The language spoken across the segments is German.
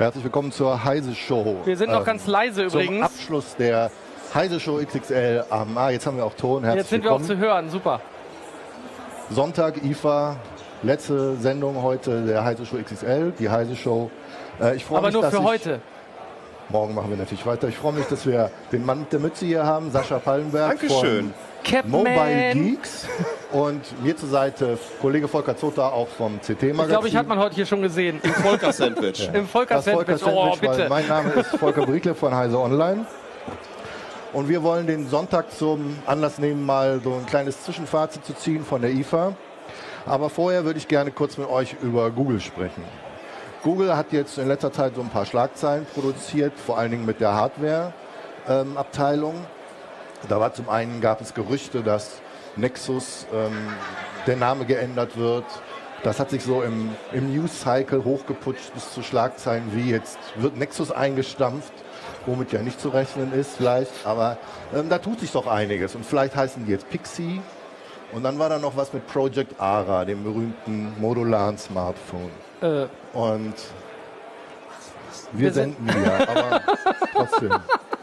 Herzlich willkommen zur Heise Show. Wir sind noch ganz leise Zum übrigens. Abschluss der Heise Show XXL am, ah, jetzt haben wir auch Ton. Herzlich Jetzt sind wir auch willkommen. zu hören, super. Sonntag, IFA, letzte Sendung heute der Heise Show XXL, die Heise Show. Äh, ich freue Aber mich, nur dass für ich, heute. Morgen machen wir natürlich weiter. Ich freue mich, dass wir den Mann mit der Mütze hier haben, Sascha Pallenberg Dankeschön. Capman. von Mobile Geeks und mir zur Seite Kollege Volker Zota auch vom CT Magazin. Ich glaube, ich hat man heute hier schon gesehen. Volker Sandwich. Im Volker das Volker Sandwich. Oh, bitte. mein Name ist Volker Briekle von Heise Online. Und wir wollen den Sonntag zum Anlass nehmen, mal so ein kleines Zwischenfazit zu ziehen von der IFA. Aber vorher würde ich gerne kurz mit euch über Google sprechen. Google hat jetzt in letzter Zeit so ein paar Schlagzeilen produziert, vor allen Dingen mit der Hardware-Abteilung. da war zum einen gab es Gerüchte, dass Nexus ähm, der Name geändert wird. Das hat sich so im, im News-Cycle hochgeputscht bis zu Schlagzeilen wie jetzt wird Nexus eingestampft, womit ja nicht zu rechnen ist vielleicht. Aber ähm, da tut sich doch einiges. Und vielleicht heißen die jetzt Pixie. Und dann war da noch was mit Project Ara, dem berühmten modularen Smartphone. Äh, Und wir, Wir senden ja, aber trotzdem.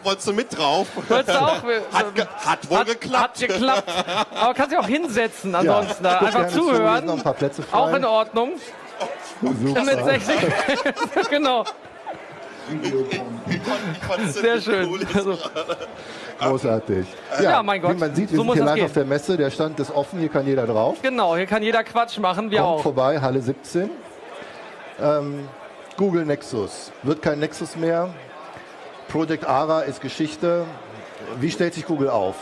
Wolltest du mit drauf? wolltest du auch, Hat, ge hat wohl hat, geklappt. Hat geklappt. Aber kannst dich auch hinsetzen ansonsten. guck Einfach ein zuhören. paar Plätze frei. Auch in Ordnung. Super. Mit 60. genau. Sehr schön. Cool. Also, Großartig. Ja, mein Gott. Wie man sieht, wir So sind hier live gehen. auf der Messe. Der Stand ist offen, hier kann jeder drauf. genau, hier kann jeder Quatsch machen, wir Kommt auch. vorbei, Halle 17. Ähm, Google Nexus. Wird kein Nexus mehr. Project Ara ist Geschichte. Wie stellt sich Google auf?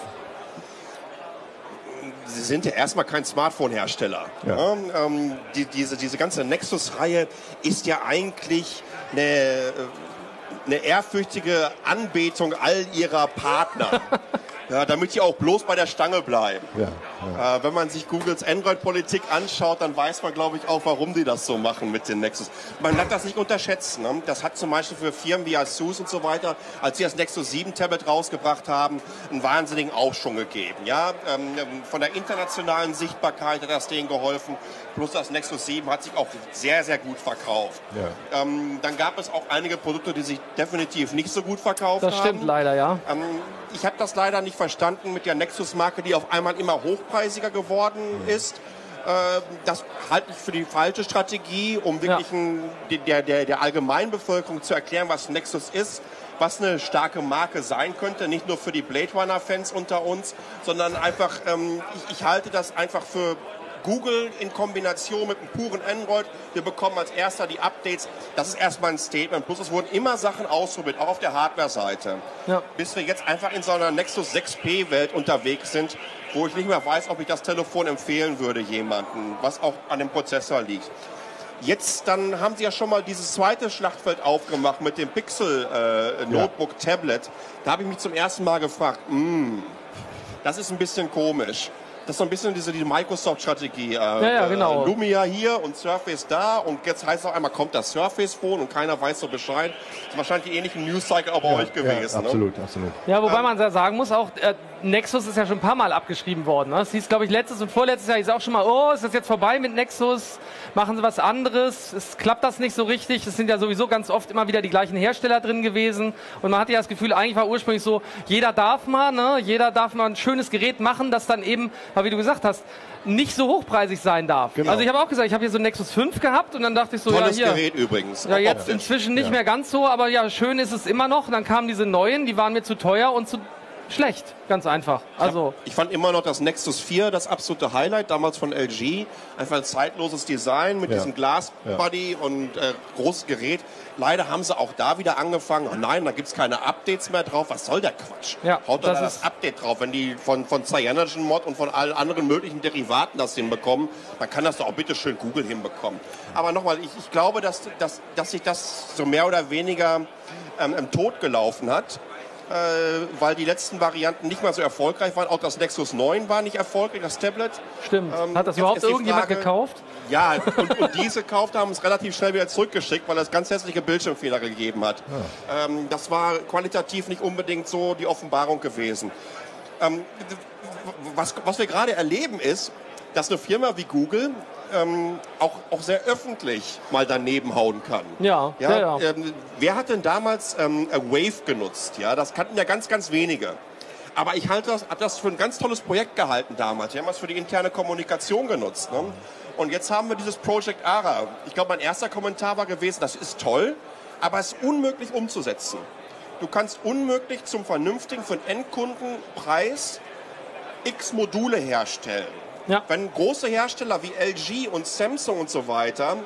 Sie sind ja erstmal kein Smartphone-Hersteller. Ja. Ähm, die, diese, diese ganze Nexus-Reihe ist ja eigentlich eine, äh, eine ehrfürchtige Anbetung all ihrer Partner. ja, damit sie auch bloß bei der Stange bleiben. Ja, Äh, wenn man sich Googles Android-Politik anschaut, dann weiß man, glaube ich, auch, warum die das so machen mit den Nexus. Man darf das nicht unterschätzen. Ne? Das hat zum Beispiel für Firmen wie Asus und so weiter, als sie das Nexus 7 Tablet rausgebracht haben, einen wahnsinnigen Aufschwung gegeben. Ja? Ähm, von der internationalen Sichtbarkeit hat das denen geholfen. Plus das Nexus 7 hat sich auch sehr, sehr gut verkauft. Ja. Ähm, dann gab es auch einige Produkte, die sich definitiv nicht so gut verkauft Das haben. stimmt leider, ja. Ähm, ich habe das leider nicht verstanden mit der Nexus-Marke, die auf einmal immer hochpreisiger geworden ist. Äh, das halte ich für die falsche Strategie, um wirklich Ja. ein, der, der, der Allgemeinbevölkerung zu erklären, was Nexus ist, was eine starke Marke sein könnte, nicht nur für die Blade Runner-Fans unter uns, sondern einfach, ähm, ich, ich halte das einfach für Google in Kombination mit einem puren Android. Wir bekommen als erster die Updates. Das ist erstmal ein Statement. Plus es wurden immer Sachen ausprobiert, auch auf der Hardware-Seite. Ja. Bis wir jetzt einfach in so einer Nexus 6P-Welt unterwegs sind, wo ich nicht mehr weiß, ob ich das Telefon empfehlen würde jemandem, was auch an dem Prozessor liegt. Jetzt dann haben sie ja schon mal dieses zweite Schlachtfeld aufgemacht mit dem Pixel äh, Notebook Tablet. Da habe ich mich zum ersten Mal gefragt, mm, das ist ein bisschen komisch. Das ist so ein bisschen diese, diese Microsoft-Strategie. Äh, ja, genau. Äh, Lumia hier und Surface da und jetzt heißt es auf einmal, kommt das Surface Phone und keiner weiß so Bescheid. Das ist wahrscheinlich die ähnlichen News-Cycle auch bei euch gewesen. ja, ne? absolut, absolut. Ja, wobei man ja sagen muss, auch äh, Nexus ist ja schon ein paar Mal abgeschrieben worden. Ne? Es hieß, glaube ich, letztes und vorletztes Jahr hieß auch schon mal, oh, ist das jetzt vorbei mit Nexus? Machen sie was anderes? Es klappt das nicht so richtig. Es sind ja sowieso ganz oft immer wieder die gleichen Hersteller drin gewesen. Und man hatte ja das Gefühl, eigentlich war ursprünglich so, jeder darf mal, ne? jeder darf mal ein schönes Gerät machen, das dann eben, wie du gesagt hast, nicht so hochpreisig sein darf. Genau. Also ich habe auch gesagt, ich habe hier so ein Nexus 5 gehabt und dann dachte ich so, Tolles ja hier. Gerät übrigens. Ja, jetzt inzwischen nicht mehr ganz so, aber ja, schön ist es immer noch. Dann kamen diese neuen, die waren mir zu teuer und zu schlecht. Ganz einfach. Also, Ich fand immer noch das Nexus 4 das absolute Highlight, damals von LG. Einfach ein zeitloses Design mit Ja. diesem Glasbody und äh, großes Gerät. Leider haben sie auch da wieder angefangen, oh nein, da gibt's keine Updates mehr drauf. Was soll der Quatsch? Ja, Haut doch das da das ist- Update drauf. Wenn die von, von CyanogenMod und von allen anderen möglichen Derivaten das hinbekommen, dann kann das doch auch bitte schön Google hinbekommen. Aber nochmal, ich, ich glaube, dass, dass, dass sich das so mehr oder weniger ähm, im Tod gelaufen hat weil die letzten Varianten nicht mal so erfolgreich waren. Auch das Nexus 9 war nicht erfolgreich, das Tablet. stimmt. Ähm, Hat das überhaupt irgendjemand Frage- gekauft? Ja, und, und diese gekauft haben es relativ schnell wieder zurückgeschickt, weil es ganz hässliche Bildschirmfehler gegeben hat. Ähm, das war qualitativ nicht unbedingt so die Offenbarung gewesen. Ähm, was, was wir gerade erleben ist, dass eine Firma wie Google ähm, auch, auch sehr öffentlich mal daneben hauen kann. Ja, ja, ja. Ähm, wer hat denn damals ähm, Wave genutzt? Ja, das kannten ja ganz, ganz wenige. Aber ich halte das, habe das für ein ganz tolles Projekt gehalten damals. Wir haben das für die interne Kommunikation genutzt. Ne? Und jetzt haben wir dieses Project ARA. Ich glaube, mein erster Kommentar war gewesen, das ist toll, aber es ist unmöglich umzusetzen. Du kannst unmöglich zum vernünftigen, für den Endkundenpreis x Module herstellen. Ja. Wenn große Hersteller wie LG und Samsung und so weiter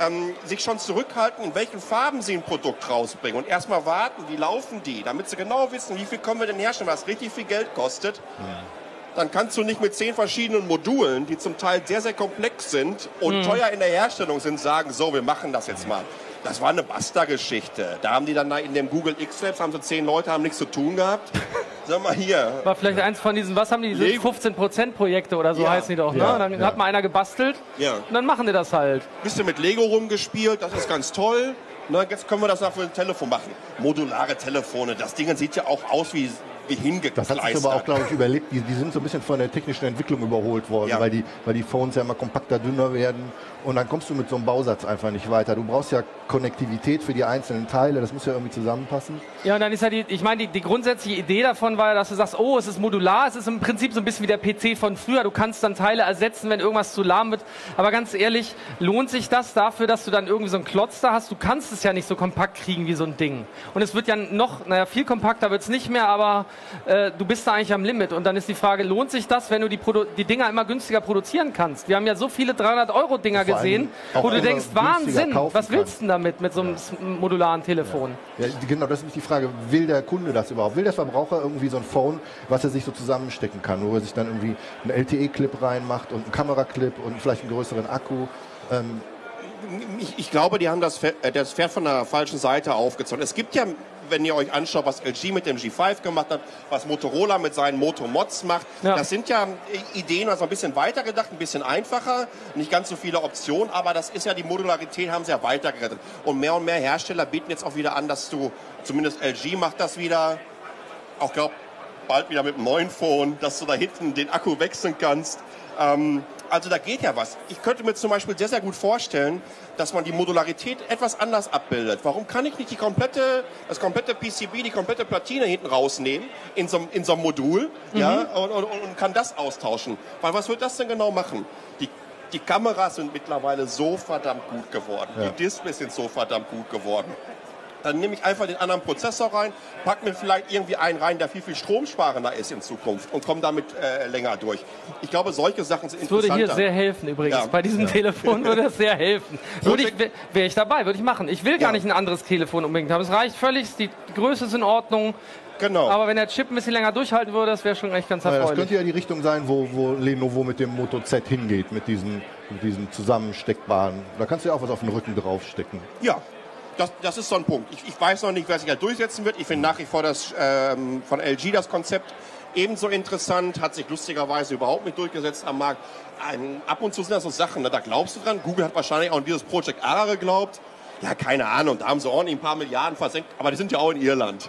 ähm, sich schon zurückhalten, in welchen Farben sie ein Produkt rausbringen und erstmal warten, wie laufen die, damit sie genau wissen, wie viel können wir denn herstellen, was richtig viel Geld kostet, ja. dann kannst du nicht mit zehn verschiedenen Modulen, die zum Teil sehr, sehr komplex sind und mhm. teuer in der Herstellung sind, sagen, so, wir machen das jetzt mal. Das war eine Basta-Geschichte. Da haben die dann in dem Google X-Labs, haben so zehn Leute, haben nichts zu tun gehabt. Sag mal hier. War vielleicht eins von diesen, was haben die, diese 15%-Projekte oder so ja. heißen die doch, ne? Ja, dann ja. hat mal einer gebastelt ja. und dann machen die das halt. Bisschen mit Lego rumgespielt, das ist ganz toll. Na, jetzt können wir das auch für ein Telefon machen. Modulare Telefone, das Ding sieht ja auch aus wie wie hingekleistert. Das hat sich aber auch, glaube ich, überlebt. Die, die, sind so ein bisschen von der technischen Entwicklung überholt worden, ja. weil, die, weil die Phones ja immer kompakter, dünner werden. Und dann kommst du mit so einem Bausatz einfach nicht weiter. Du brauchst ja Konnektivität für die einzelnen Teile. Das muss ja irgendwie zusammenpassen. Ja, und dann ist ja die, ich meine, die, die grundsätzliche Idee davon war ja, dass du sagst, oh, es ist modular. Es ist im Prinzip so ein bisschen wie der PC von früher. Du kannst dann Teile ersetzen, wenn irgendwas zu lahm wird. Aber ganz ehrlich, lohnt sich das dafür, dass du dann irgendwie so einen Klotz da hast? Du kannst es ja nicht so kompakt kriegen wie so ein Ding. Und es wird ja noch, naja, viel kompakter wird es nicht mehr, aber äh, du bist da eigentlich am Limit. Und dann ist die Frage, lohnt sich das, wenn du die, Produ die Dinger immer günstiger produzieren kannst? Wir haben ja so viele 300-Euro-Dinger gesehen, wo du denkst, Wahnsinn, was willst du denn damit, mit so einem ja. modularen Telefon? Ja. ja. genau, das ist nicht die Frage, will der Kunde das überhaupt? Will der Verbraucher irgendwie so ein Phone, was er sich so zusammenstecken kann, wo er sich dann irgendwie einen LTE-Clip reinmacht und einen Kameraclip und vielleicht einen größeren Akku? Ähm, ich, ich, glaube, die haben das äh, das Pferd von der falschen Seite aufgezogen. Es gibt ja wenn ihr euch anschaut, was LG mit dem G5 gemacht hat, was Motorola mit seinen Moto Mods macht, ja. das sind ja Ideen, also ein bisschen weiter gedacht, ein bisschen einfacher, nicht ganz so viele Optionen, aber das ist ja die Modularität, haben sie ja weitergerettet. Und mehr und mehr Hersteller bieten jetzt auch wieder an, dass du, zumindest LG macht das wieder, auch glaube bald wieder mit einem neuen Phone, dass du da hinten den Akku wechseln kannst. Ähm, also da geht ja was. Ich könnte mir zum Beispiel sehr, sehr gut vorstellen, dass man die Modularität etwas anders abbildet. Warum kann ich nicht die komplette, das komplette PCB, die komplette Platine hinten rausnehmen in so, in so einem Modul mhm. ja, und, und, und, kann das austauschen? Weil was wird das denn genau machen? Die, die Kameras sind mittlerweile so verdammt gut geworden. Ja. Die Displays sind so verdammt gut geworden. Dann nehme ich einfach den anderen Prozessor rein, pack mir vielleicht irgendwie einen rein, der viel, viel stromsparender ist in Zukunft und komme damit äh, länger durch. Ich glaube, solche Sachen sind interessanter. Das würde hier sehr helfen übrigens. Ja. Bei diesem ja. Telefon würde es sehr helfen. Würde ich, wäre ich dabei, würde ich machen. Ich will gar ja. nicht ein anderes Telefon unbedingt haben. Es reicht völlig, die Größe ist in Ordnung. Genau. Aber wenn der Chip ein bisschen länger durchhalten würde, das wäre schon echt ganz erfreulich. das könnte ja die Richtung sein, wo, wo Lenovo mit dem Moto Z hingeht, mit diesen, mit diesen zusammensteckbaren. Da kannst du ja auch was auf den Rücken draufstecken. Ja, das, das ist so ein Punkt. Ich, ich weiß noch nicht, wer sich da durchsetzen wird. Ich finde nach wie vor das ähm, von LG das Konzept ebenso interessant, hat sich lustigerweise überhaupt nicht durchgesetzt am Markt. Ein, ab und zu sind das so Sachen, ne, da glaubst du dran. Google hat wahrscheinlich auch an dieses Project ARA geglaubt. Ja, keine Ahnung, da haben sie ordentlich ein paar Milliarden versenkt, aber die sind ja auch in Irland.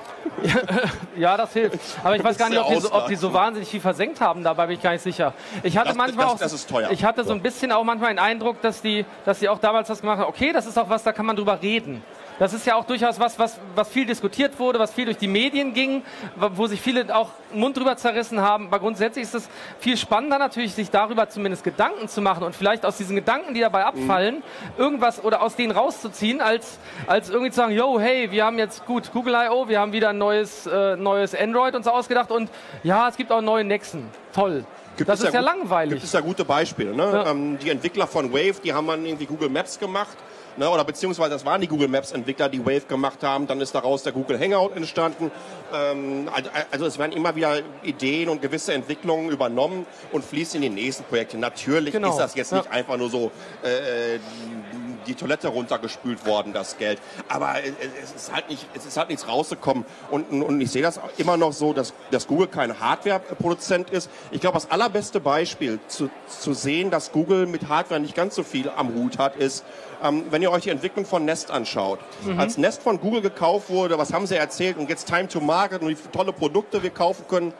ja, das hilft. Aber ich weiß gar nicht, ob die, so, ob die, so, wahnsinnig viel versenkt haben, dabei bin ich gar nicht sicher. Ich hatte das, manchmal das, das auch, ich hatte so ein bisschen auch manchmal den Eindruck, dass die, dass die auch damals das gemacht haben, okay, das ist auch was, da kann man drüber reden. Das ist ja auch durchaus was, was, was viel diskutiert wurde, was viel durch die Medien ging, wo sich viele auch Mund drüber zerrissen haben. Aber grundsätzlich ist es viel spannender natürlich, sich darüber zumindest Gedanken zu machen und vielleicht aus diesen Gedanken, die dabei abfallen, mhm. irgendwas oder aus denen rauszuziehen, als, als irgendwie zu sagen, yo, hey, wir haben jetzt gut Google I.O., wir haben wieder ein neues, äh, neues Android uns ausgedacht und ja, es gibt auch neue Nexen. Toll. Gibt das ist ja, ja langweilig. Gibt es ja gute Beispiele. Ne? Ja. Ähm, die Entwickler von Wave, die haben dann irgendwie Google Maps gemacht ne, oder beziehungsweise das waren die Google Maps Entwickler, die Wave gemacht haben, dann ist daraus der Google Hangout entstanden. Ähm, also es werden immer wieder Ideen und gewisse Entwicklungen übernommen und fließen in die nächsten Projekte. Natürlich genau. ist das jetzt ja. nicht einfach nur so äh, äh die Toilette runtergespült worden, das Geld. Aber es ist halt nicht, es ist halt nichts rausgekommen. Und, und ich sehe das immer noch so, dass, dass Google kein Hardware-Produzent ist. Ich glaube, das allerbeste Beispiel zu, zu sehen, dass Google mit Hardware nicht ganz so viel am Hut hat, ist, ähm, wenn ihr euch die Entwicklung von Nest anschaut. Mhm. Als Nest von Google gekauft wurde, was haben sie erzählt und jetzt Time to Market und wie tolle Produkte wir kaufen können.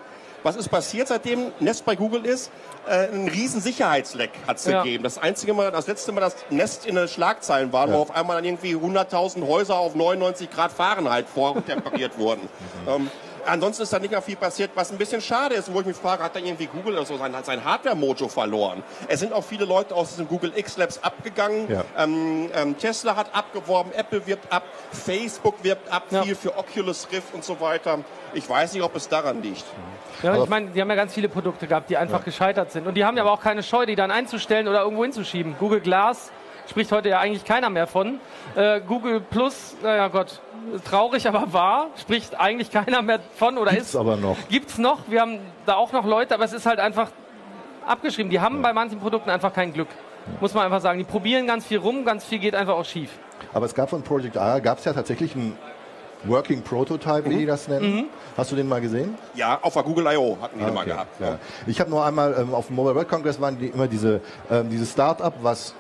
Was ist passiert, seitdem Nest bei Google ist? Äh, ein riesen Sicherheitsleck hat es Ja. gegeben. Das einzige Mal, das letzte Mal, dass Nest in den Schlagzeilen war, wo auf einmal dann irgendwie 100.000 Häuser auf 99 Grad Fahrenheit vortemperiert wurden. Ähm, Ansonsten ist da nicht mehr viel passiert, was ein bisschen schade ist, wo ich mich frage, hat da irgendwie Google oder so sein, sein Hardware-Mojo verloren? Es sind auch viele Leute aus diesem Google X Labs abgegangen. Ja. Ähm, ähm, Tesla hat abgeworben, Apple wirbt ab, Facebook wirbt ab, Ja. viel für Oculus Rift und so weiter. Ich weiß nicht, ob es daran liegt. Ja, ich meine, die haben ja ganz viele Produkte gehabt, die einfach gescheitert sind. Und die haben ja aber auch keine Scheu, die dann einzustellen oder irgendwo hinzuschieben. Google Glass spricht heute ja eigentlich keiner mehr von. Äh, Google Plus, naja Gott, traurig, aber wahr, spricht eigentlich keiner mehr von oder Gibt's ist. aber noch. Gibt's noch. Wir haben da auch noch Leute, aber es ist halt einfach abgeschrieben. Die haben bei manchen Produkten einfach kein Glück. Muss man einfach sagen. Die probieren ganz viel rum, ganz viel geht einfach auch schief. Aber es gab von Project R, gab es ja tatsächlich einen Working Prototype, wie die das nennen. Hast du den mal gesehen? Ja, auf der Google I.O. hatten die den mal Okay, gehabt. ja. Ich habe nur einmal ähm, auf dem Mobile World Congress waren die immer diese ähm, diese Start-up, was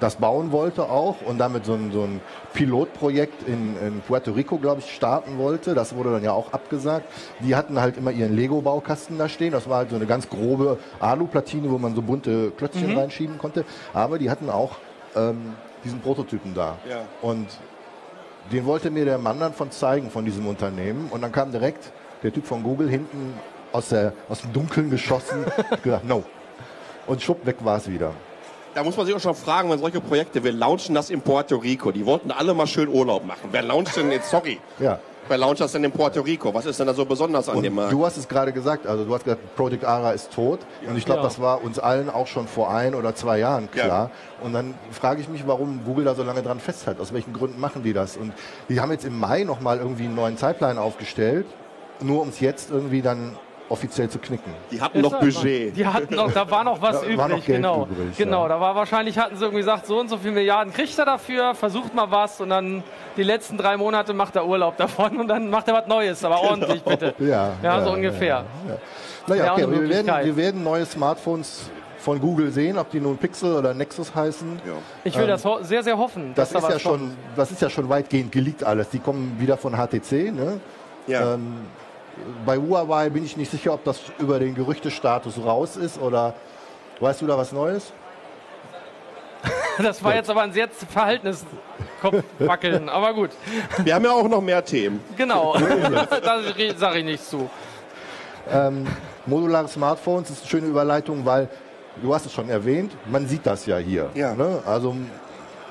das bauen wollte auch und damit so ein, so ein Pilotprojekt in, in Puerto Rico, glaube ich, starten wollte. Das wurde dann ja auch abgesagt. Die hatten halt immer ihren Lego-Baukasten da stehen. Das war halt so eine ganz grobe Alu-Platine, wo man so bunte Klötzchen reinschieben konnte. Aber die hatten auch ähm, diesen Prototypen da. Ja. Und den wollte mir der Mann dann von zeigen, von diesem Unternehmen. Und dann kam direkt der Typ von Google hinten aus, der, aus dem Dunkeln geschossen, hat gesagt, no. Und schwupp, weg war es wieder. Da muss man sich auch schon fragen, wenn solche Projekte, wir launchen das in Puerto Rico. Die wollten alle mal schön Urlaub machen. Wer launcht denn jetzt, sorry, Ja. wer launcht das denn in Puerto Rico? Was ist denn da so besonders an Und dem Markt? du hast es gerade gesagt, also du hast gesagt, Project Ara ist tot. Und ich glaube, Ja. das war uns allen auch schon vor ein oder zwei Jahren Ja. klar. Und dann frage ich mich, warum Google da so lange dran festhält. Aus welchen Gründen machen die das? Und die haben jetzt im Mai nochmal irgendwie einen neuen Zeitplan aufgestellt, nur um es jetzt irgendwie dann offiziell zu knicken. Die hatten noch Budget. Die hatten noch, da war noch was Da übrig, war noch Geld genau. übrig, genau, ja. da war wahrscheinlich, hatten sie irgendwie gesagt, so und so viele Milliarden kriegt er dafür, versucht mal was und dann die letzten drei Monate macht er Urlaub davon und dann macht er was Neues, aber ordentlich bitte. Ja, Ja, so ungefähr. Naja, Wäre auch okay, wir werden, wir werden neue Smartphones von Google sehen, ob die nun Pixel oder Nexus heißen. Ich will das ho sehr, sehr hoffen. Ähm, Das dass ist, da ja schon, das ist ja schon weitgehend geleakt alles. Die kommen wieder von HTC. Ne? Ja. Ähm, bei Huawei bin ich nicht sicher, ob das über den Gerüchtestatus raus ist oder weißt du da was Neues? Das war jetzt aber ein sehr verhaltenes Kopfwackeln, aber gut. Wir haben ja auch noch mehr Themen. Genau, da sage ich nichts zu. Modulare Smartphones ist eine schöne Überleitung, weil du hast es schon erwähnt, man sieht das ja hier. Ja. Ne? Also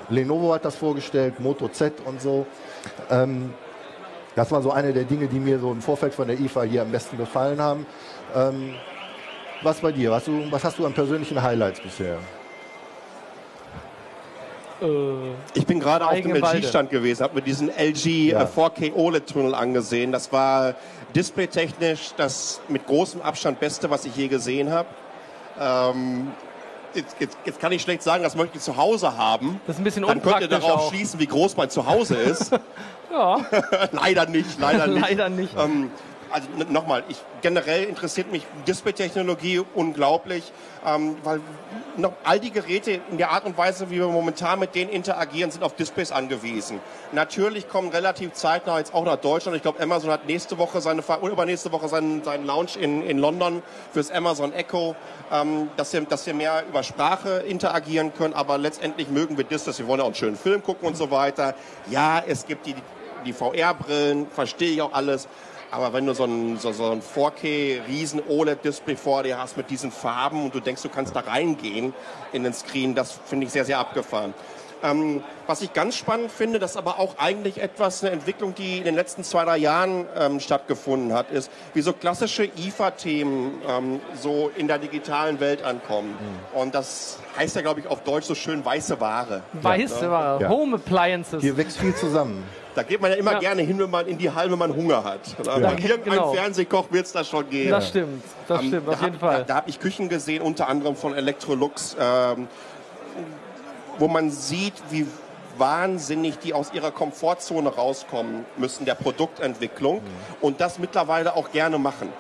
Lenovo hat das vorgestellt, Moto Z und so. Ähm, das war so eine der Dinge, die mir so im Vorfeld von der IFA hier am besten gefallen haben. Ähm, was bei dir? Was, du, was hast du an persönlichen Highlights bisher? Ich bin gerade auf dem. LG-Stand gewesen, habe mir diesen LG Ja. äh, 4K OLED-Tunnel angesehen. Das war displaytechnisch das mit großem Abstand Beste, was ich je gesehen habe. Ähm, jetzt, jetzt, jetzt kann ich schlecht sagen, das möchte ich zu Hause haben. Das ist ein bisschen Dann könnt ihr darauf auch. schließen, wie groß mein Zuhause ist. Ja, leider nicht, leider nicht. leider nicht. Ähm, also nochmal, ich, generell interessiert mich Display-Technologie unglaublich, ähm, weil noch all die Geräte in der Art und Weise, wie wir momentan mit denen interagieren, sind auf Displays angewiesen. Natürlich kommen relativ zeitnah jetzt auch nach Deutschland. Ich glaube, Amazon hat nächste Woche seine oder übernächste Woche seinen, seinen Launch in, in London fürs Amazon Echo, ähm, dass, wir, dass wir mehr über Sprache interagieren können. Aber letztendlich mögen wir Displays. Wir wollen ja auch einen schönen Film gucken und so weiter. Ja, es gibt die, die VR-Brillen, verstehe ich auch alles. Aber wenn du so ein, so, so ein 4K riesen OLED-Display vor dir hast mit diesen Farben und du denkst, du kannst da reingehen in den Screen, das finde ich sehr, sehr abgefahren. Ähm, was ich ganz spannend finde, das ist aber auch eigentlich etwas, eine Entwicklung, die in den letzten zwei, drei Jahren ähm, stattgefunden hat, ist, wie so klassische IFA-Themen ähm, so in der digitalen Welt ankommen. Und das heißt ja, glaube ich, auf Deutsch so schön weiße Ware. Weiße Ware, Ja. Home Appliances. Hier wächst viel zusammen. Da geht man ja immer Ja. gerne hin, wenn man in die Halle, wenn man Hunger hat. Ja. irgendein Genau. Fernsehkoch wird es da schon geben. Das stimmt, das Ähm, stimmt, da auf jeden hab, Fall. Da, da habe ich Küchen gesehen, unter anderem von Electrolux, ähm, wo man sieht, wie wahnsinnig die aus ihrer Komfortzone rauskommen müssen, der Produktentwicklung und das mittlerweile auch gerne machen.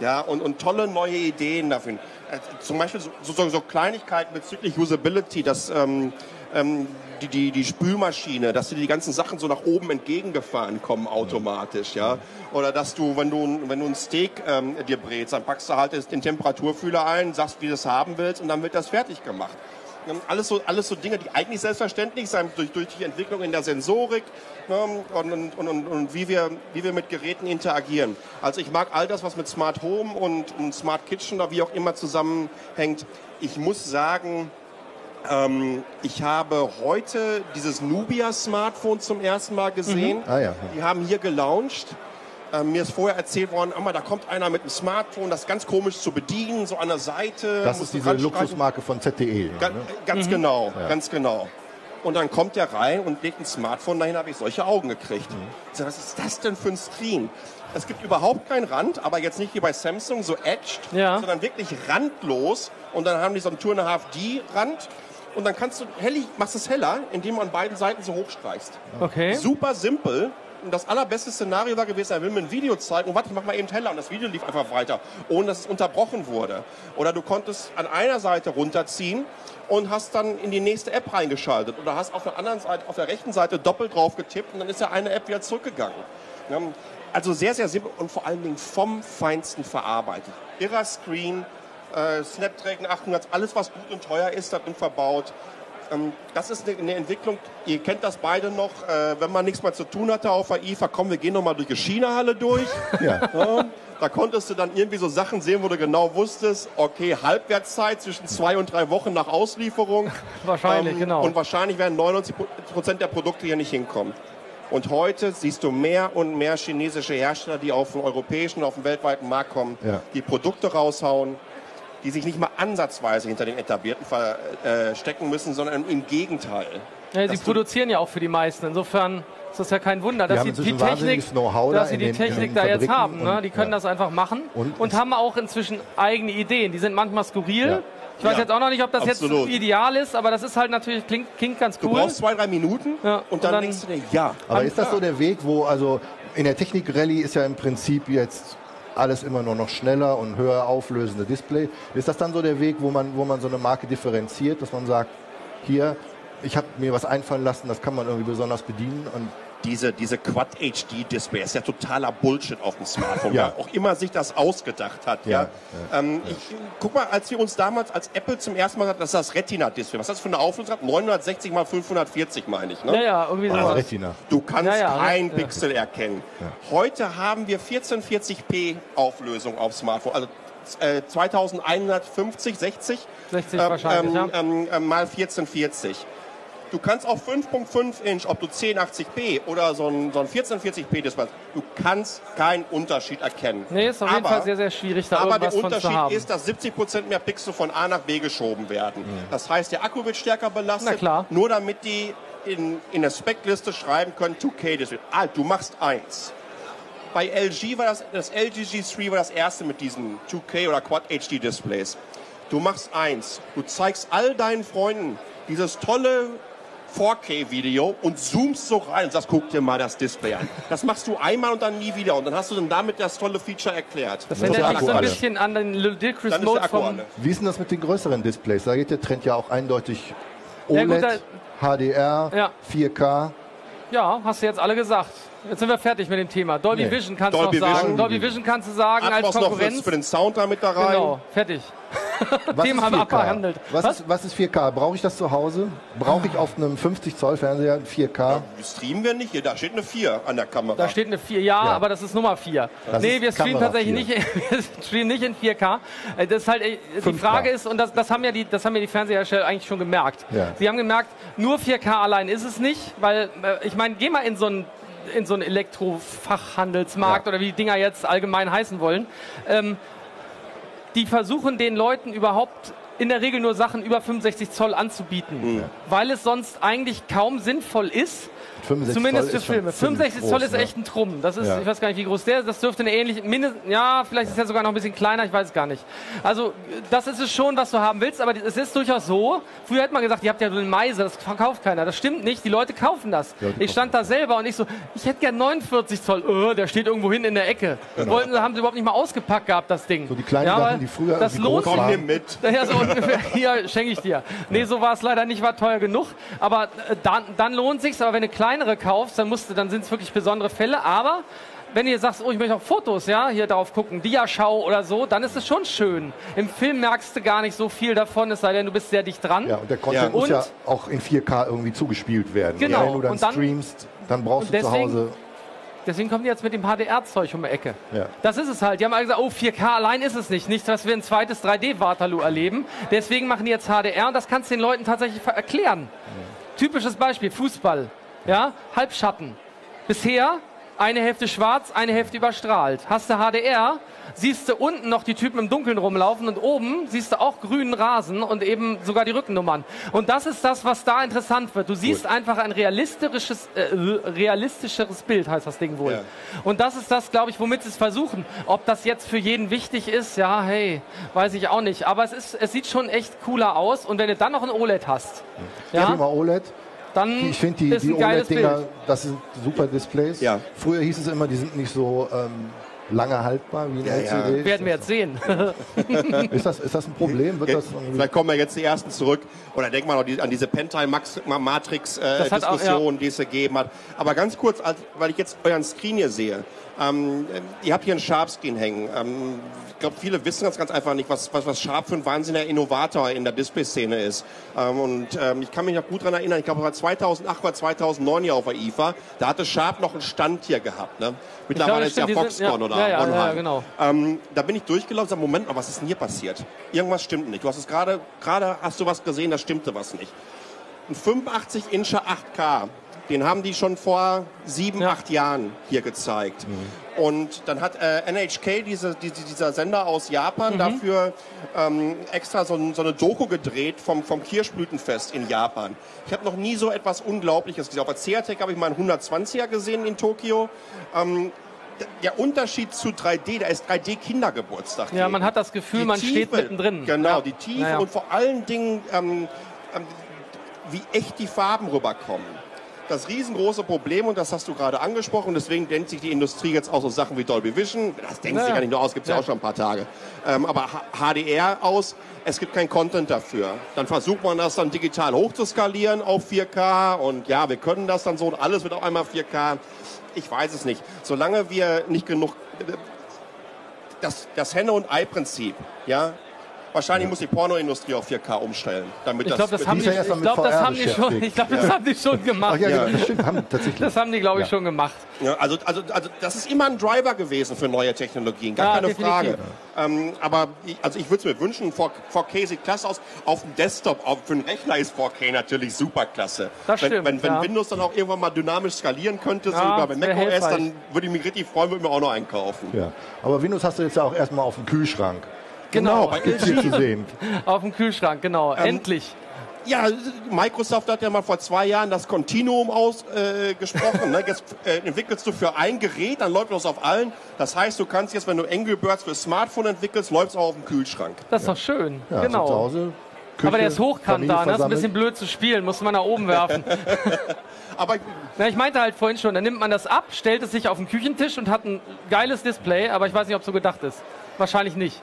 Ja, und, und tolle neue Ideen dafür. Äh, zum Beispiel so, so, so Kleinigkeiten bezüglich Usability, dass ähm, ähm, die, die, die Spülmaschine, dass dir die ganzen Sachen so nach oben entgegengefahren kommen automatisch, ja. Oder dass du, wenn du, wenn du ein Steak ähm, dir brätst, dann packst du halt den Temperaturfühler ein, sagst, wie du es haben willst und dann wird das fertig gemacht. Ähm, alles so, alles so Dinge, die eigentlich selbstverständlich sind durch, durch die Entwicklung in der Sensorik ne, und, und, und, und, wie, wir, wie wir mit Geräten interagieren. Also ich mag all das, was mit Smart Home und, und Smart Kitchen oder wie auch immer zusammenhängt. Ich muss sagen, ähm, ich habe heute dieses Nubia Smartphone zum ersten Mal gesehen. Mhm. Ah, ja. Die haben hier gelauncht. Ähm, mir ist vorher erzählt worden, da kommt einer mit einem Smartphone, das ist ganz komisch zu bedienen, so an der Seite. Das ist diese Luxusmarke von ZTE. Ga ne? Ganz mhm. genau, ja. ganz genau. Und dann kommt der rein und legt ein Smartphone dahin, habe ich solche Augen gekriegt. Mhm. Ich so, was ist das denn für ein Screen? Es gibt überhaupt keinen Rand, aber jetzt nicht wie bei Samsung so edged, ja. sondern wirklich randlos. Und dann haben die so einen Tour Half D Rand und dann kannst du hellig, machst es heller, indem du an beiden Seiten so hochstreichst. Okay. Super simpel. Und das allerbeste Szenario war gewesen, er will mir ein Video zeigen und warte, ich mach mal eben heller und das Video lief einfach weiter, ohne dass es unterbrochen wurde. Oder du konntest an einer Seite runterziehen und hast dann in die nächste App reingeschaltet oder hast auf der anderen Seite, auf der rechten Seite doppelt drauf getippt und dann ist ja eine App wieder zurückgegangen. Also sehr, sehr simpel und vor allen Dingen vom Feinsten verarbeitet. Irrer Screen, äh, Snapdragon 800, alles was gut und teuer ist, darin verbaut. Ähm, das ist eine, eine, Entwicklung, ihr kennt das beide noch, äh, wenn man nichts mehr zu tun hatte auf der IFA, komm, wir gehen nochmal durch die China-Halle durch. Ja. ja. Da konntest du dann irgendwie so Sachen sehen, wo du genau wusstest, okay, Halbwertszeit zwischen zwei und drei Wochen nach Auslieferung. wahrscheinlich, ähm, genau. Und wahrscheinlich werden 99 Prozent der Produkte hier nicht hinkommen. Und heute siehst du mehr und mehr chinesische Hersteller, die auf dem europäischen, auf dem weltweiten Markt kommen, ja. die Produkte raushauen, die sich nicht mal ansatzweise hinter den Etablierten verstecken müssen, sondern im Gegenteil. Ja, sie produzieren ja auch für die meisten. Insofern ist das ja kein Wunder, dass sie die Technik, dass sie die Technik da jetzt haben. Ne? Die können ja. das einfach machen und, und haben auch inzwischen eigene Ideen. Die sind manchmal skurril. Ja. Ich weiß ja, jetzt auch noch nicht, ob das absolut. jetzt ideal ist, aber das ist halt natürlich, klingt, klingt ganz cool. Du brauchst zwei, drei Minuten ja, und, und, dann, dann denkst du dir, ja. Aber ist das so der Weg, wo, also in der Technik-Rallye ist ja im Prinzip jetzt alles immer nur noch schneller und höher auflösende Display. Ist das dann so der Weg, wo man, wo man so eine Marke differenziert, dass man sagt, hier, ich habe mir was einfallen lassen, das kann man irgendwie besonders bedienen und diese, diese Quad HD Display ist ja totaler Bullshit auf dem Smartphone, ja. auch immer sich das ausgedacht hat. Ja, ja. Ähm, ja. Ich, guck mal, als wir uns damals, als Apple zum ersten Mal hat, das ist das Retina Display. Was das für eine Auflösung hat? 960 mal 540 meine ich. Ne? Ja, ja, irgendwie so. Also, Retina. Du kannst kein Pixel erkennen. Heute haben wir 1440p Auflösung auf Smartphone. Also äh, 2150, 60, 60 ähm, wahrscheinlich, ähm, ähm, mal 1440. Du kannst auf 5.5 Inch, ob du 1080p oder so ein, so ein 1440p Display, du kannst keinen Unterschied erkennen. Nee, ist auf aber, jeden Fall sehr, sehr schwierig, da Aber der Unterschied ist, dass 70% mehr Pixel von A nach B geschoben werden. Mhm. Das heißt, der Akku wird stärker belastet, nur damit die in, in der Speckliste schreiben können, 2K Display. Ah, du machst eins. Bei LG war das, das LG G3 war das erste mit diesen 2K oder Quad HD Displays. Du machst eins. Du zeigst all deinen Freunden dieses tolle 4K-Video und zoomst so rein und sagst, guck dir mal das Display an. Das machst du einmal und dann nie wieder und dann hast du dann damit das tolle Feature erklärt. Das erinnert mich so ein bisschen an den Ludicrous Mode vom... Wie ist denn das mit den größeren Displays? Da geht der Trend ja auch eindeutig OLED, ja, gut, HDR, ja. 4K. Ja, hast du jetzt alle gesagt. Jetzt sind wir fertig mit dem Thema. Dolby nee. Vision kannst Dolby du noch sagen. Vision. Dolby Vision kannst du sagen Atmos als Konkurrenz. Noch für den Sound damit da rein. Genau, fertig. Thema haben wir abgehandelt. Was, was? Ist, was ist 4K? Brauche ich das zu Hause? Brauche ich auf einem 50 Zoll Fernseher 4K? Ja, streamen wir nicht. Hier, da steht eine 4 an der Kamera. Da steht eine 4, ja, ja. aber das ist Nummer 4. Das nee, wir streamen tatsächlich 4. nicht, wir streamen nicht in 4K. Äh, das ist halt, äh, die Frage ist, und das, das, haben ja die, das haben ja die Fernsehersteller eigentlich schon gemerkt. Ja. Sie haben gemerkt, nur 4K allein ist es nicht, weil, äh, ich meine, geh mal in so ein in so einen Elektrofachhandelsmarkt ja. oder wie die Dinger jetzt allgemein heißen wollen. Ähm, die versuchen den Leuten überhaupt in der Regel nur Sachen über 65 Zoll anzubieten, mhm. weil es sonst eigentlich kaum sinnvoll ist, 65 Zumindest Zoll für Filme. 65 groß, Zoll ist ne? echt ein Trumm. Das ist, ja. ich weiß gar nicht, wie groß der ist. Das dürfte eine ähnliche, mindest, ja, vielleicht ist er sogar noch ein bisschen kleiner, ich weiß es gar nicht. Also, das ist es schon, was du haben willst, aber es ist durchaus so. Früher hätte man gesagt, ihr habt ja so einen Meise, das verkauft keiner. Das stimmt nicht, die Leute kaufen das. Ja, ich stand da selber und ich so, ich hätte gern 49 Zoll. Oh, der steht irgendwo hin in der Ecke. Genau. Wollten, haben sie überhaupt nicht mal ausgepackt gehabt, das Ding. So die kleinen ja, Sachen, die früher das lohnt Komm hier mit. Ja, so, und, hier schenke ich dir. Nee, so war es leider nicht, war teuer genug. Aber äh, dann, dann lohnt sich's. Aber wenn du kleinere kaufst, dann musst du, dann sind es wirklich besondere Fälle. Aber wenn ihr sagst, oh, ich möchte auch Fotos, ja, hier drauf gucken, Diaschau oder so, dann ist es schon schön. Im Film merkst du gar nicht so viel davon, es sei denn, du bist sehr dicht dran. Ja, und der Content Ja. muss Und- ja auch in 4K irgendwie zugespielt werden. Genau. Ja, wenn du dann, dann- streamst, dann brauchst du zu Hause. Deswegen kommen die jetzt mit dem HDR-Zeug um die Ecke. Ja. Das ist es halt. Die haben alle gesagt, oh, 4K allein ist es nicht. Nicht, dass wir ein zweites 3D-Waterloo erleben. Deswegen machen die jetzt HDR und das kannst du den Leuten tatsächlich erklären. Typisches Beispiel, Fußball. Ja, Halbschatten. Bisher eine Hälfte schwarz, eine Hälfte überstrahlt. Hast du HDR, siehst du unten noch die Typen im Dunkeln rumlaufen und oben siehst du auch grünen Rasen und eben sogar die Rückennummern. Und das ist das, was da interessant wird. Du siehst einfach ein realistisches, äh, realistischeres Bild, heißt das Ding wohl. Ja. Und das ist das, glaube ich, womit sie es versuchen. Ob das jetzt für jeden wichtig ist, ja, hey, weiß ich auch nicht. Aber es, ist, es sieht schon echt cooler aus. Und wenn du dann noch ein OLED hast, ja, Thema OLED. dann Ich finde die, die OLED-Dinger, Bild. das sind super Displays. Ja. Früher hieß es immer, die sind nicht so ähm, lange haltbar wie ein Ja, ja. LCD. Werden wir jetzt sehen. Ist das, ist das ein Problem? Wird das Vielleicht kommen ja jetzt die ersten zurück. Oder denk mal noch die, an diese Das hat auch- Pentai-Matrix-Diskussion, die es gegeben hat. Aber ganz kurz, als, weil ich jetzt euren Screen hier sehe. Ähm, ihr habt hier einen Sharp-Screen hängen. Ähm, ich glaube, viele wissen das ganz einfach nicht, was, was, was Sharp für ein wahnsinniger Innovator in der Display-Szene ist. Ähm, und ähm, ich kann mich noch gut daran erinnern, ich glaube, es war 2008 oder 2009 hier auf der IFA. Da hatte Sharp noch einen Stand hier gehabt. Ne? Mittlerweile ist ja die sind- Foxconn ja, oder ja, ja, Bonheim. ja, genau. Ähm, da bin ich durchgelaufen und sag, Moment mal, was ist denn hier passiert? Irgendwas stimmt nicht. Du hast es gerade, gerade hast du was gesehen, da stimmte was nicht. Ein 85 Incher 8K, den haben die schon vor sieben, Ja. acht Jahren hier gezeigt. Und dann hat äh, NHK, diese, diese, dieser Sender aus Japan, dafür ähm, extra so, so eine Doku gedreht vom, vom Kirschblütenfest in Japan. Ich habe noch nie so etwas Unglaubliches gesehen. Auf der CEATEC habe ich mal einen 120er gesehen in Tokio. Ähm, der Unterschied zu 3D, da ist 3D Kindergeburtstag. Ja, man hat das Gefühl, Die man steht mittendrin. Genau, Ja. die Tiefe Ja, ja. und vor allen Dingen, ähm, ähm, wie echt die Farben rüberkommen. Das riesengroße Problem, und das hast du gerade angesprochen, deswegen denkt sich die Industrie jetzt auch so Sachen wie Dolby Vision, das denkt Ja, sich ja. nicht nur aus, gibt es ja. Ja. auch schon ein paar Tage, ähm, aber HDR aus, es gibt kein Content dafür. Dann versucht man das dann digital hochzuskalieren auf 4K und ja, wir können das dann so und alles wird auf einmal 4K. Ich weiß es nicht. Solange wir nicht genug das, das Henne- und Ei-Prinzip, ja. Wahrscheinlich muss die Pornoindustrie auf 4K umstellen, damit Ich das. glaube, das, mit- haben ist die, ja ich mit glaub, das haben die schon, ich glaub, das haben die schon Ach gemacht. ja, Ja. genau, stimmt, haben tatsächlich. Das haben die, glaube ich, Ja. schon gemacht. ja, also, also, also, das ist immer ein Driver gewesen für neue Technologien, gar Ja, keine definitiv. Frage. Ähm, aber ich, also ich würde es mir wünschen, 4, 4K sieht klasse aus. Auf dem Desktop, auf, für einen Rechner ist 4K natürlich super klasse. Das wenn, stimmt, wenn, wenn ja. Windows dann auch irgendwann mal dynamisch skalieren könnte, so Ja, über das wär macOS, dann würde ich mich richtig freuen, würde mir auch noch einkaufen. Ja. Aber Windows hast du jetzt ja auch erstmal auf dem Kühlschrank. Genau, bei Gibt's hier zu sehen. auf dem Kühlschrank, genau. Ähm, Endlich. Ja, Microsoft hat ja mal vor zwei Jahren das Continuum ausgesprochen. Äh, ne? Jetzt äh, entwickelst du für ein Gerät, dann läuft das auf allen. Das heißt, du kannst jetzt, wenn du Angry Birds für Smartphone entwickelst, läuft es auch auf dem Kühlschrank. Das ist doch schön. Ja, genau. zu Hause. Küche, Aber der ist hochkant da, ne? das ist ein bisschen blöd zu spielen, muss man nach oben werfen. Aber Na, ich meinte halt vorhin schon, dann nimmt man das ab, stellt es sich auf den Küchentisch und hat ein geiles Display, aber ich weiß nicht, ob so gedacht ist. Wahrscheinlich nicht.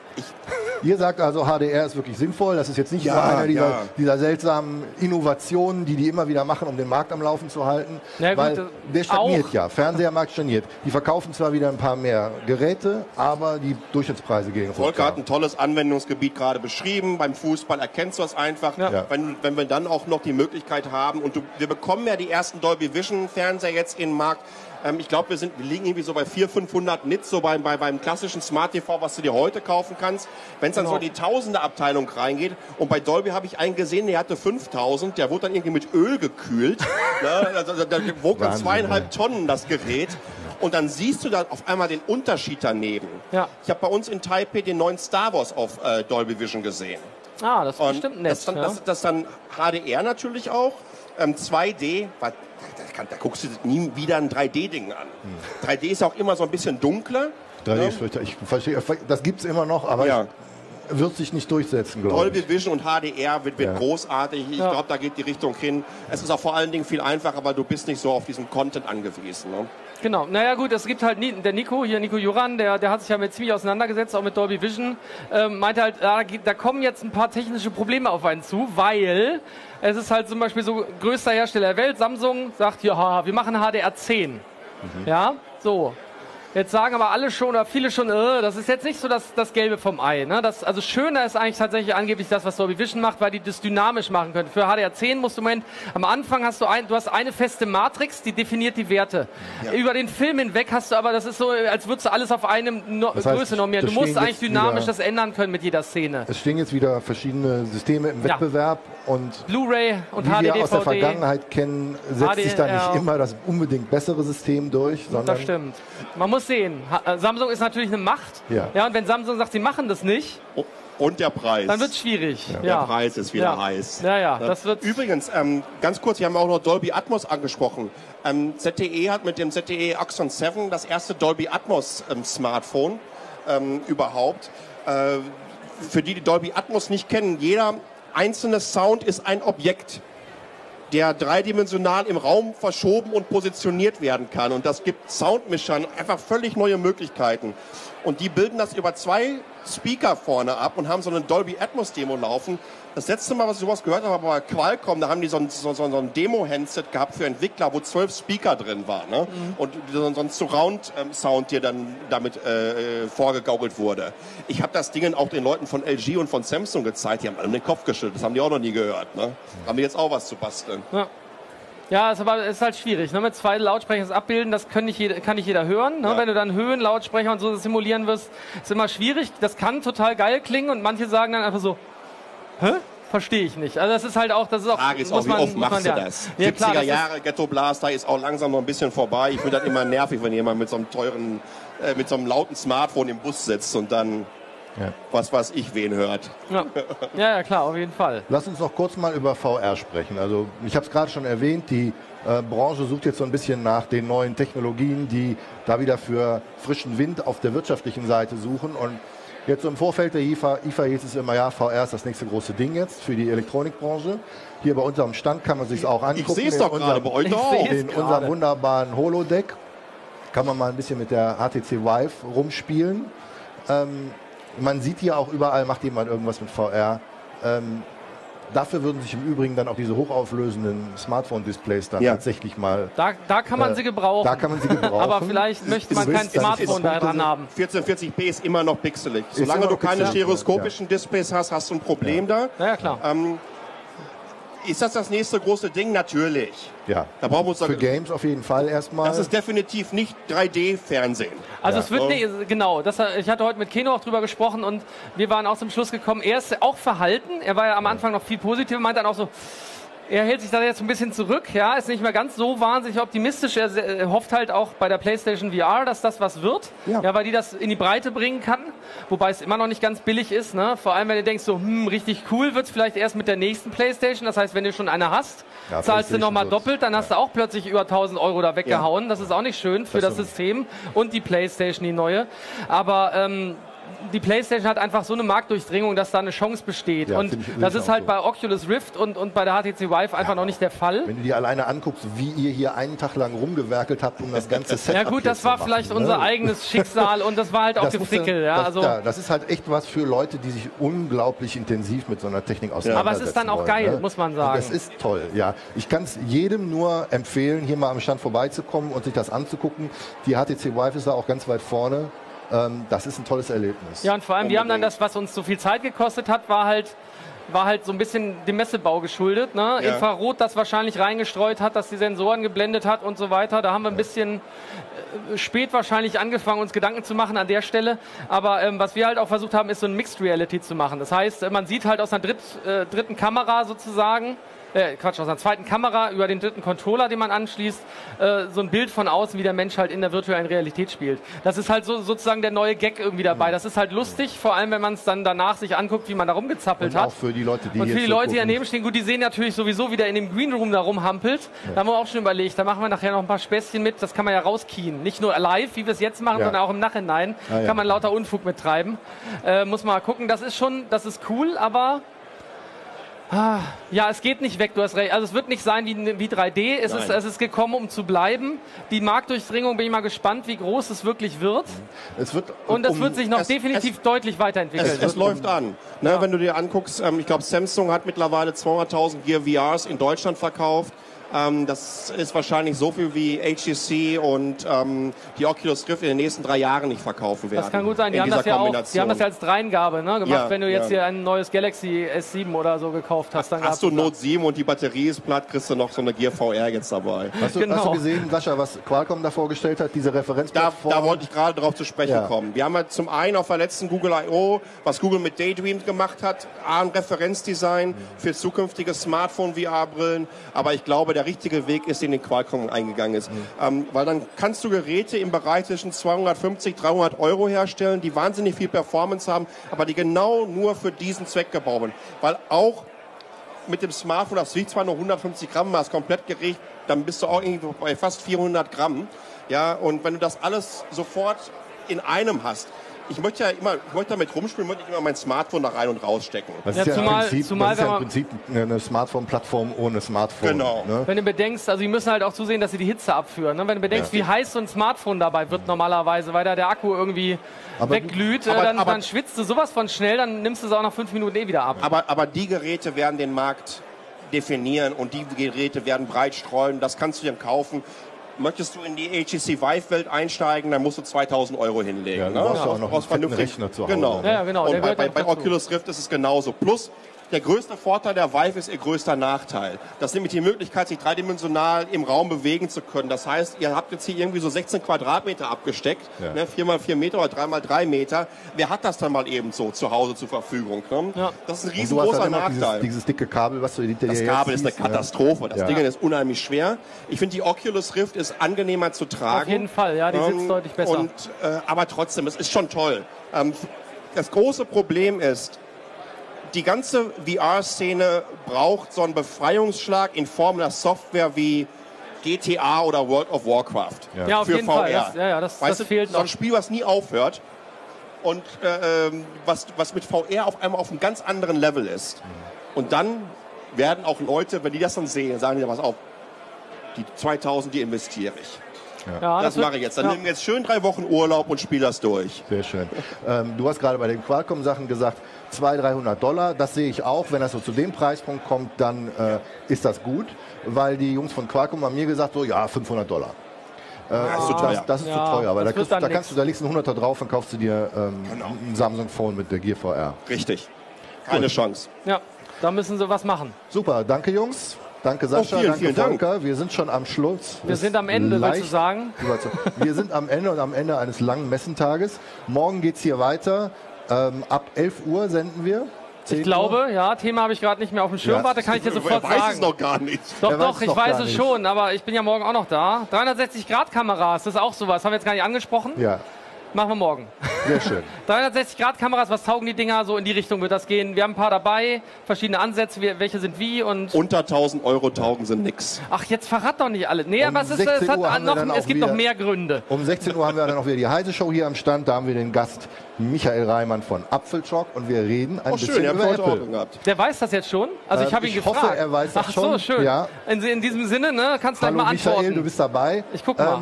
Ihr sagt also, HDR ist wirklich sinnvoll. Das ist jetzt nicht Ja, so einer dieser, ja. dieser seltsamen Innovationen, die die immer wieder machen, um den Markt am Laufen zu halten. Ja, gut, weil äh, der stagniert auch. ja. Fernsehermarkt stagniert. Die verkaufen zwar wieder ein paar mehr Geräte, aber die Durchschnittspreise gehen Volker hat ein tolles Anwendungsgebiet gerade beschrieben. Beim Fußball erkennst du das einfach. Ja. Ja. Wenn, wenn wir dann auch noch die Möglichkeit haben, und du, wir bekommen ja die ersten Dolby Vision Fernseher jetzt in den Markt. Ähm, ich glaube, wir, sind- wir liegen irgendwie so bei 400, 500 Nits, so beim, bei, beim klassischen Smart TV, was du dir heute kaufen kannst. Wenn es dann so in die Tausende-Abteilung reingeht, und bei Dolby habe ich einen gesehen, der hatte 5000, der wurde dann irgendwie mit Öl gekühlt. ne? also, da, da wog dann zweieinhalb Tonnen das Gerät. Und dann siehst du dann auf einmal den Unterschied daneben. Ja. Ich habe bei uns in Taipei den neuen Star Wars auf äh, Dolby Vision gesehen. Ah, das ist Und bestimmt nett. das, dann, ja. das, das dann HDR natürlich auch. Ähm, 2D, was, da, kann, da guckst du nie wieder ein 3D-Ding an. 3D ist auch immer so ein bisschen dunkler. 3D ist fürchterlich. Ich verstehe, das gibt's immer noch, aber Ja. Wird sich nicht durchsetzen, glaube Dolby ich. Vision und HDR wird, wird Ja. großartig. Ich Ja. glaube, da geht die Richtung hin. Es ist auch vor allen Dingen viel einfacher, weil du bist nicht so auf diesen Content angewiesen. Ne? Genau. Naja gut, es gibt halt der Nico, hier Nico Juran, der, der hat sich ja mit ziemlich auseinandergesetzt, auch mit Dolby Vision, ähm, meinte halt, da, geht- da kommen jetzt ein paar technische Probleme auf einen zu, weil es ist halt zum Beispiel so größter Hersteller der Welt, Samsung sagt, ja, wir machen HDR 10. Ja, so. Jetzt sagen aber alle schon oder viele schon, äh, das ist jetzt nicht so das, das Gelbe vom Ei. Ne? Das, also schöner ist eigentlich tatsächlich angeblich das, was Dolby Vision macht, weil die das dynamisch machen können. Für HDR10 musst du im Moment, am Anfang hast du ein, du hast eine feste Matrix, die definiert die Werte. Über den Film hinweg hast du aber, das ist so, als würdest du alles auf einem no Das heißt, Größe normieren. Du musst eigentlich dynamisch wieder- das ändern können mit jeder Szene. Es stehen jetzt wieder verschiedene Systeme im Ja. Wettbewerb und Blu-ray und wie HD, wir aus der. Vergangenheit kennen, setzt sich da nicht immer das unbedingt bessere System durch, sondern Das stimmt. Man muss sehen. Äh, Samsung ist natürlich eine Macht. Ja. ja. Und wenn Samsung sagt, sie machen das nicht, Oh, Und der Preis. dann wird es schwierig. Ja. Der Preis ist wieder ja. heiß. Ja, ja, das wird. Übrigens, ähm, ganz kurz, wir haben auch noch Dolby Atmos angesprochen. Ähm, ZTE hat mit dem ZTE Axon 7 das erste Dolby Atmos ähm, Smartphone ähm, überhaupt. Äh, für die, die Dolby Atmos nicht kennen, jeder einzelne Sound ist ein Objekt der dreidimensional im Raum verschoben und positioniert werden kann. Und das gibt Soundmischern einfach völlig neue Möglichkeiten. Und die bilden das über zwei Speaker vorne ab und haben so eine Dolby Atmos Demo laufen. Das letzte Mal, was ich sowas gehört habe, war bei Qualcomm. Da haben die so ein, so, so, ein Demo-Handset gehabt für Entwickler, wo zwölf Speaker drin waren. Ne? Und so, so ein Surround-Sound, der dann damit äh, äh, vorgegaukelt wurde. Ich habe das Ding auch den Leuten von LG und von Samsung gezeigt. Die haben alle den Kopf geschüttelt. Das haben die auch noch nie gehört. Ne? Haben die jetzt auch was zu basteln. Ja. Ja, ist aber ist halt schwierig. Ne? Mit zwei Lautsprechern das abbilden, das kann nicht jeder, kann nicht jeder hören. Ne? Ja. Wenn du dann Höhen, Lautsprecher und so simulieren wirst, ist immer schwierig. Das kann total geil klingen und manche sagen dann einfach so, hä? Verstehe ich nicht. Also das ist halt auch, das ist auch, Frage ist muss auch, wie man, oft machst du das? Ja, 70er klar, Jahre Ghetto Blaster ist auch langsam noch ein bisschen vorbei. Ich finde das immer nervig, wenn jemand mit so einem teuren, äh, mit so einem lauten Smartphone im Bus sitzt und dann Ja. was weiß ich wen hört. ja. ja, ja, klar, auf jeden Fall. Lass uns noch kurz mal über VR sprechen. Also ich habe es gerade schon erwähnt, die äh, Branche sucht jetzt so ein bisschen nach den neuen Technologien, die da wieder für frischen Wind auf der wirtschaftlichen Seite suchen. Und jetzt so im Vorfeld der IFA, IFA hieß es immer, ja, VR ist das nächste große Ding jetzt für die Elektronikbranche. Hier bei unserem Stand kann man sich auch angucken. Ich sehe es In doch gerade unserem- bei euch auch. in gerade. unserem wunderbaren Holodeck kann man mal ein bisschen mit der HTC Vive rumspielen. Ähm, man sieht hier auch überall, macht jemand irgendwas mit VR. Ähm, dafür würden sich im Übrigen dann auch diese hochauflösenden Smartphone-Displays dann Ja. tatsächlich mal. Da, da kann man Äh, sie gebrauchen. Da kann man sie gebrauchen. aber vielleicht möchte man kein Smartphone da ist- dran haben. 1440p ist immer noch pixelig. Solange du keine pixelig, stereoskopischen Displays hast, hast du ein Problem da. Ja, ja, klar. Ähm, ist das das nächste große Ding? Natürlich. ja. Da brauchen wir uns Für Games auf jeden Fall erstmal. Das ist definitiv nicht 3D-Fernsehen. Also Ja. es wird Oh. nicht, genau, das, ich hatte heute mit Keno auch drüber gesprochen und wir waren auch zum Schluss gekommen, er ist auch verhalten, er war ja am Anfang noch viel positiver, meinte dann auch so, er hält sich da jetzt ein bisschen zurück, ja, ist nicht mehr ganz so wahnsinnig optimistisch, er hofft halt auch bei der PlayStation VR, dass das was wird, Ja. ja, weil die das in die Breite bringen kann, wobei es immer noch nicht ganz billig ist, ne? vor allem wenn du denkst so, hm, richtig cool wird's vielleicht erst mit der nächsten PlayStation, das heißt, wenn du schon eine hast, Ja, zahlst du nochmal doppelt, dann hast du auch plötzlich über 1000 Euro da weggehauen, das ist auch nicht schön für Das das. System und die PlayStation, die neue. Aber ähm, die PlayStation hat einfach so eine Marktdurchdringung, dass da eine Chance besteht. Ja, und das ist halt so. bei Oculus Rift und, und bei der HTC Vive einfach noch nicht der Fall. Wenn du dir alleine anguckst, wie ihr hier einen Tag lang rumgewerkelt habt, um das ganze Set Ja gut, das war vielleicht unser eigenes Schicksal und das war halt auch Gefrickel. Ja, das, also, ja, das ist halt echt was für Leute, die sich unglaublich intensiv mit so einer Technik auseinandersetzen Aber es ist dann auch wollen, geil, ne? muss man sagen. Das ist toll, ja. Ich kann es jedem nur empfehlen, hier mal am Stand vorbeizukommen und sich das anzugucken. Die HTC Vive ist da auch ganz weit vorne. Ähm, das ist ein tolles Erlebnis. ja, und vor allem, wir haben dann Unbedingt. das, was uns so viel Zeit gekostet hat, war halt war halt so ein bisschen dem Messebau geschuldet. Ne? Ja. Infrarot, das wahrscheinlich reingestreut hat, dass die Sensoren geblendet hat und so weiter. Da haben wir ein bisschen äh, spät wahrscheinlich angefangen, uns Gedanken zu machen an der Stelle. Aber ähm, was wir halt auch versucht haben, ist so ein Mixed Reality zu machen. Das heißt, man sieht halt aus einer Dritt, äh, dritten Kamera sozusagen äh, Quatsch, aus einer zweiten Kamera über den dritten Controller, den man anschließt, äh, so ein Bild von außen, wie der Mensch halt in der virtuellen Realität spielt. Das ist halt so sozusagen der neue Gag irgendwie dabei. Das ist halt lustig, vor allem wenn man es dann danach sich anguckt, wie man da rumgezappelt Und hat. auch für die Leute, die Und für die Leute, die daneben stehen, gut, die sehen natürlich sowieso, wie der in dem Green Room da rumhampelt. Da haben wir auch schon überlegt, da machen wir nachher noch ein paar Späßchen mit, das kann man ja rauskien. Nicht nur live, wie wir es jetzt machen, Ja. sondern auch im Nachhinein Ah, ja. kann man lauter Unfug mittreiben. Äh, muss man mal gucken, das ist schon, das ist cool, aber ja, es geht nicht weg, du hast recht. Also es wird nicht sein wie, wie 3D, es ist, Nein. es ist gekommen, um zu bleiben. Die Marktdurchdringung bin ich mal gespannt, wie groß es wirklich wird. Es wird, Und es um- wird sich noch es- definitiv deutlich weiterentwickeln. Es, es läuft an. Ne, Wenn du dir anguckst, ähm, ich glaube, Samsung hat mittlerweile 200.000 Gear VRs in Deutschland verkauft. Ähm, das ist wahrscheinlich so viel wie HTC und ähm, die Oculus Rift in den nächsten drei Jahren nicht verkaufen werden. Das kann gut sein. Die in haben das ja auch, die haben das ja als Dreingabe ne, gemacht. Ja, Wenn du jetzt ja. hier ein neues Galaxy S7 oder so gekauft hast, dann Hast du Note 7 und die Batterie ist platt, kriegst du noch so eine Gear VR jetzt dabei. Hast du, Genau. hast du gesehen, Sascha, was Qualcomm da vorgestellt hat, diese Da, Referenzplattform? da wollte ich gerade drauf zu sprechen Ja. kommen. Wir haben ja zum einen auf der letzten Google I.O., was Google mit Daydream gemacht hat, A, ein Referenzdesign für zukünftige Smartphone-VR-Brillen. Aber ich glaube, der richtige Weg ist, den den Qualcomm eingegangen ist. Ähm, weil dann kannst du Geräte im Bereich zwischen 250, 300 Euro herstellen, die wahnsinnig viel Performance haben, aber die genau nur für diesen Zweck gebaut sind. Weil auch mit dem Smartphone, das wiegt zwar nur 150 Gramm, mal ist komplett geregt, dann bist du auch irgendwo bei fast 400 Gramm. Ja, und wenn du das alles sofort in einem hast, ich möchte ja immer, ich möchte damit rumspielen, möchte ich immer mein Smartphone da rein und rausstecken. Das Ja, ist ja zumal- im Prinzip, zumal das ist ja im Prinzip eine Smartphone-Plattform ohne Smartphone. Genau. Ne? Wenn du bedenkst, also die müssen halt auch zusehen, dass sie die Hitze abführen. Ne? Wenn du bedenkst, wie heiß so ein Smartphone dabei wird normalerweise, weil da der Akku irgendwie Aber- wegglüht, aber- dann, aber- dann schwitzt du sowas von schnell, dann nimmst du es auch nach fünf Minuten eh wieder ab. Aber, aber die Geräte werden den Markt definieren und die Geräte werden breit streuen. Das kannst du dir kaufen. Möchtest du in die HTC Vive-Welt einsteigen, dann musst du 2000 Euro hinlegen. Ja, du ne? brauchst ja auch noch einen Rechner zu Hause, Genau. Ja, genau, Und bei, bei, bei. Oculus Rift ist es genauso. Plus, der größte Vorteil der Vive ist ihr größter Nachteil. Das ist nämlich die Möglichkeit, sich dreidimensional im Raum bewegen zu können. Das heißt, ihr habt jetzt hier irgendwie so 16 Quadratmeter abgesteckt, Ja. ne, 4 mal 4 Meter oder 3 mal 3 Meter. Wer hat das dann mal eben so zu Hause zur Verfügung? Ne? Ja. Das ist ein Und du hast riesengroßer halt Nachteil. dieses, dieses dicke Kabel, was du hinter Das dir Kabel jetzt ist eine ne? Katastrophe. Das Ja. Ding ist unheimlich schwer. Ich finde, die Oculus Rift ist angenehmer zu tragen. Auf jeden Fall, ja, die sitzt Ähm, deutlich besser. Und, äh, aber trotzdem, es ist schon toll. Ähm, das große Problem ist, die ganze VR-Szene braucht so einen Befreiungsschlag in Form einer Software wie GTA oder World of Warcraft. Ja. Ja, auf für jeden VR. Fall. Das, ja, ja, das, Weißt das du, fehlt so ein noch. Spiel, was nie aufhört und äh, was, was mit VR auf einmal auf einem ganz anderen Level ist. Und dann werden auch Leute, wenn die das dann sehen, sagen die, was auf, die 2000, die investiere ich. Ja, Das, wird- mache ich jetzt. Dann ja. nehmen wir jetzt schön drei Wochen Urlaub und spiele das durch. Sehr schön. Ähm, du hast gerade bei den Qualcomm-Sachen gesagt, 200, 300 Dollar. Das sehe ich auch. Wenn das so zu dem Preispunkt kommt, dann äh, ist das gut. Weil die Jungs von Qualcomm haben mir gesagt, so ja, 500 Dollar. Äh, ist zu das, teuer. das ist Ja, zu teuer. Aber das da, kriegst, da nix. kannst du, da legst du einen 100er drauf und kaufst du dir ähm, Genau. ein Samsung Phone mit der Gear VR. Richtig. Keine Chance. ja, da müssen sie was machen. Super, danke Jungs. Danke Sascha, vielen, danke vielen Dank. Wir sind schon am Schluss. Wir Ist sind am Ende, willst du sagen? Wir sind am Ende und am Ende eines langen Messentages. Morgen geht's hier weiter. Ähm, ab 11 Uhr senden wir. 10 Ich glaube, ja, Thema habe ich gerade nicht mehr auf dem Schirm. Ja. Warte, kann ich dir sofort Wer weiß sagen. es noch gar nicht. Doch, Er weiß doch, es ich weiß es schon, aber ich bin ja morgen auch noch da. 360-Grad-Kameras, das ist auch sowas. Haben wir jetzt gar nicht angesprochen. Ja, Machen wir morgen. sehr schön. 360-Grad-Kameras, was taugen die Dinger? So in die Richtung wird das gehen. Wir haben ein paar dabei, verschiedene Ansätze, wie- welche sind wie und. Unter 1000 Euro taugen sind nix. Ach, jetzt verrat doch nicht alle. Nee, Um aber es, ist, 16 es, hat Uhr haben wir noch, dann es auch gibt noch wieder- mehr Gründe. Um 16 Uhr haben wir dann auch wieder die Heise Show hier am Stand. Da haben wir den Gast Michael Reimann von Apfelchock und wir reden ein Oh, bisschen schön, über Apple. gehabt. Der weiß das jetzt schon? Also ich Ähm, habe ihn ich gefragt. hoffe, er weiß das Ach so, schon. schön. Ja. In, in diesem Sinne, ne, kannst du gleich Hallo mal Michael, antworten. du bist dabei. Ich guck mal.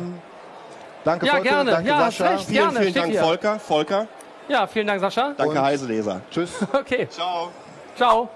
Danke Ja, Volker, gerne. danke Ja, Sascha. recht. Vielen, Gerne, vielen steht Dank, hier. Volker. Volker, ja, vielen Dank, Sascha. danke Heiseleser. Tschüss. Okay, Ciao. ciao.